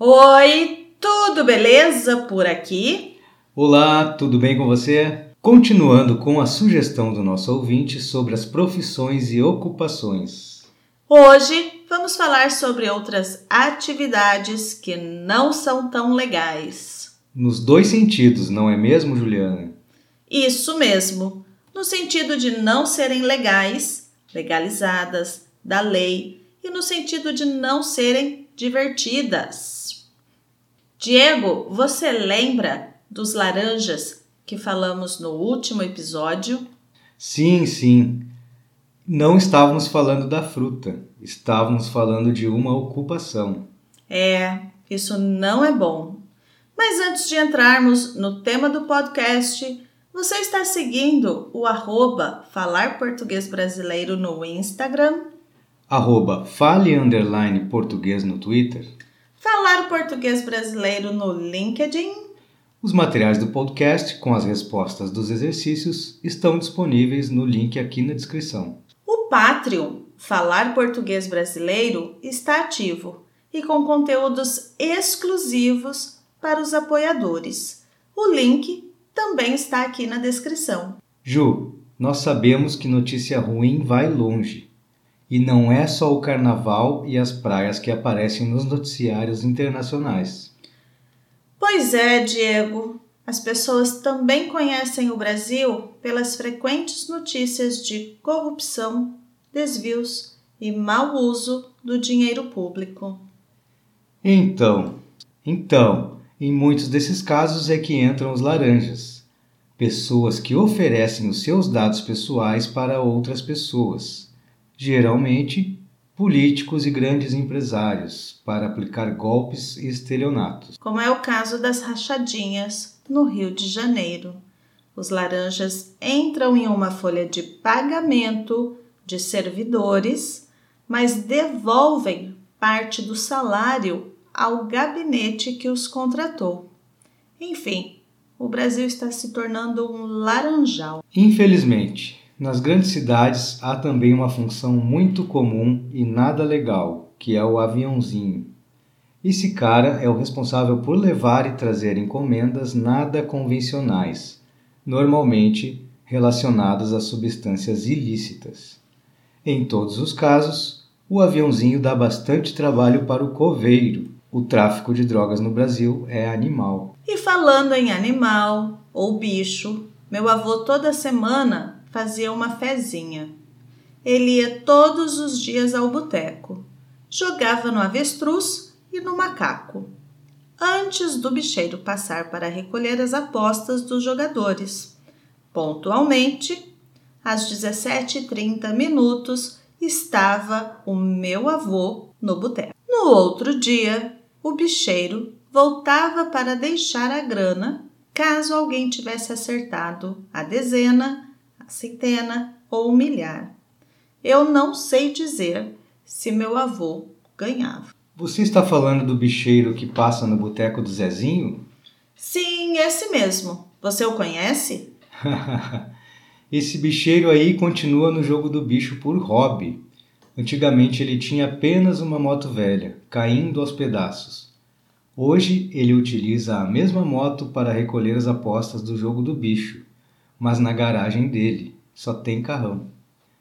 Oi, tudo beleza por aqui? Olá, tudo bem com você? Continuando com a sugestão do nosso ouvinte sobre as profissões e ocupações. Hoje vamos falar sobre outras atividades que não são tão legais. Nos dois sentidos, não é mesmo, Juliana? Isso mesmo, no sentido de não serem legais, legalizadas, da lei, e no sentido de não serem divertidas. Diego, você lembra dos laranjas que falamos no último episódio? Sim, sim. Não estávamos falando da fruta, estávamos falando de uma ocupação. É, isso não é bom. Mas antes de entrarmos no tema do podcast, você está seguindo o arroba Falar Português Brasileiro no Instagram? Arroba Fale Underline Português no Twitter? Falar Português Brasileiro no LinkedIn? Os materiais do podcast com as respostas dos exercícios estão disponíveis no link aqui na descrição. O Patreon Falar Português Brasileiro está ativo e com conteúdos exclusivos para os apoiadores. O link também está aqui na descrição. Ju, nós sabemos que notícia ruim vai longe. E não é só o carnaval e as praias que aparecem nos noticiários internacionais. Pois é, Diego. As pessoas também conhecem o Brasil pelas frequentes notícias de corrupção, desvios e mau uso do dinheiro público. Então, então, em muitos desses casos é que entram os laranjas, pessoas que oferecem os seus dados pessoais para outras pessoas geralmente políticos e grandes empresários, para aplicar golpes e estelionatos. Como é o caso das rachadinhas no Rio de Janeiro. Os laranjas entram em uma folha de pagamento de servidores, mas devolvem parte do salário ao gabinete que os contratou. Enfim, o Brasil está se tornando um laranjal. Infelizmente, nas grandes cidades há também uma função muito comum e nada legal, que é o aviãozinho. Esse cara é o responsável por levar e trazer encomendas nada convencionais, normalmente relacionadas a substâncias ilícitas. Em todos os casos, o aviãozinho dá bastante trabalho para o coveiro. O tráfico de drogas no Brasil é animal. E falando em animal ou bicho, meu avô toda semana fazia uma fezinha. Ele ia todos os dias ao boteco, jogava no avestruz e no macaco, antes do bicheiro passar para recolher as apostas dos jogadores. Pontualmente, às 17h30 minutos, estava o meu avô no boteco. No outro dia, o bicheiro voltava para deixar a grana caso alguém tivesse acertado a dezena centena ou milhar. Eu não sei dizer se meu avô ganhava. Você está falando do bicheiro que passa no boteco do Zezinho? Sim, esse mesmo. Você o conhece? esse bicheiro aí continua no jogo do bicho por hobby. Antigamente ele tinha apenas uma moto velha, caindo aos pedaços. Hoje ele utiliza a mesma moto para recolher as apostas do jogo do bicho mas na garagem dele só tem carrão.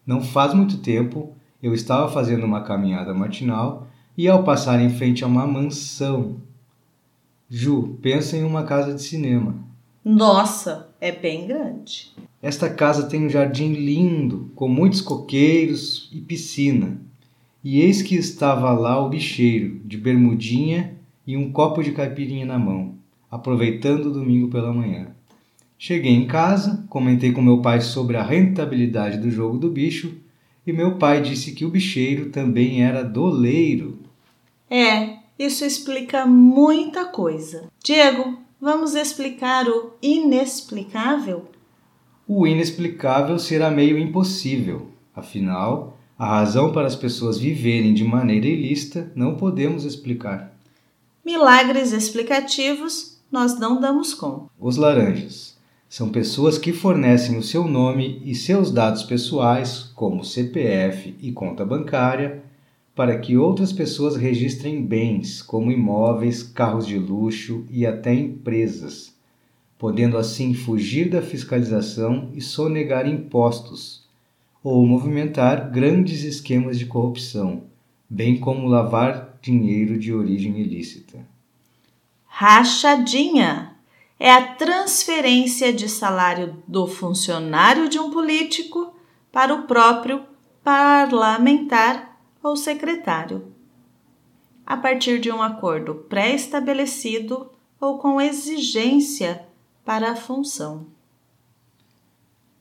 Não faz muito tempo eu estava fazendo uma caminhada matinal e ao passar em frente a uma mansão. Ju, pensa em uma casa de cinema. Nossa, é bem grande. Esta casa tem um jardim lindo, com muitos coqueiros e piscina. E eis que estava lá o bicheiro, de bermudinha e um copo de caipirinha na mão, aproveitando o domingo pela manhã. Cheguei em casa, comentei com meu pai sobre a rentabilidade do jogo do bicho e meu pai disse que o bicheiro também era doleiro. É, isso explica muita coisa. Diego, vamos explicar o inexplicável? O inexplicável será meio impossível. Afinal, a razão para as pessoas viverem de maneira ilícita não podemos explicar. Milagres explicativos nós não damos conta. Os laranjas. São pessoas que fornecem o seu nome e seus dados pessoais, como CPF e conta bancária, para que outras pessoas registrem bens, como imóveis, carros de luxo e até empresas, podendo assim fugir da fiscalização e sonegar impostos, ou movimentar grandes esquemas de corrupção, bem como lavar dinheiro de origem ilícita. Rachadinha é a transferência de salário do funcionário de um político para o próprio parlamentar ou secretário, a partir de um acordo pré-estabelecido ou com exigência para a função.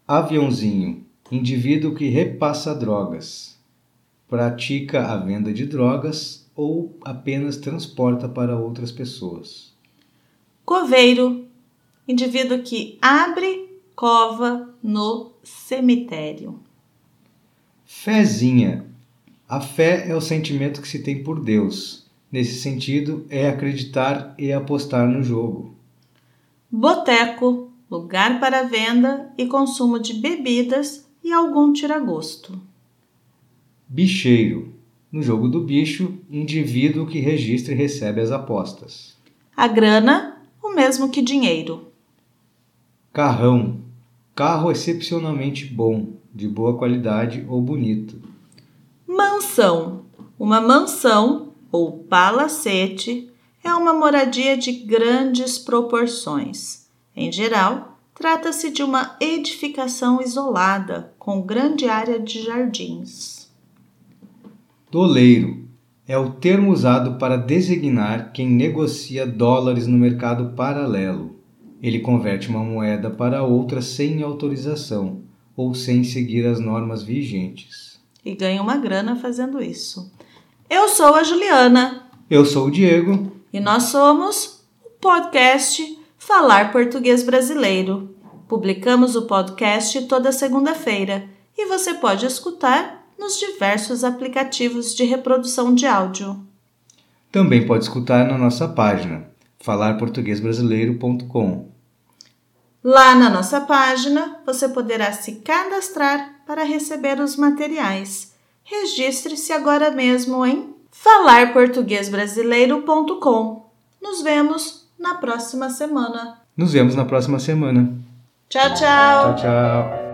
Aviãozinho indivíduo que repassa drogas, pratica a venda de drogas ou apenas transporta para outras pessoas. Coveiro indivíduo que abre cova no cemitério. Fezinha. A fé é o sentimento que se tem por Deus. Nesse sentido, é acreditar e apostar no jogo. Boteco, lugar para venda e consumo de bebidas e algum tiragosto. Bicheiro. No jogo do bicho, indivíduo que registra e recebe as apostas. A grana, o mesmo que dinheiro. Carrão. Carro excepcionalmente bom, de boa qualidade ou bonito. Mansão. Uma mansão ou palacete é uma moradia de grandes proporções. Em geral, trata-se de uma edificação isolada com grande área de jardins. Doleiro é o termo usado para designar quem negocia dólares no mercado paralelo. Ele converte uma moeda para outra sem autorização ou sem seguir as normas vigentes. E ganha uma grana fazendo isso. Eu sou a Juliana. Eu sou o Diego. E nós somos o podcast Falar Português Brasileiro. Publicamos o podcast toda segunda-feira e você pode escutar nos diversos aplicativos de reprodução de áudio. Também pode escutar na nossa página falarportuguesbrasileiro.com. Lá na nossa página você poderá se cadastrar para receber os materiais. Registre-se agora mesmo em falarportuguesbrasileiro.com. Nos vemos na próxima semana. Nos vemos na próxima semana. Tchau, tchau. Tchau, tchau.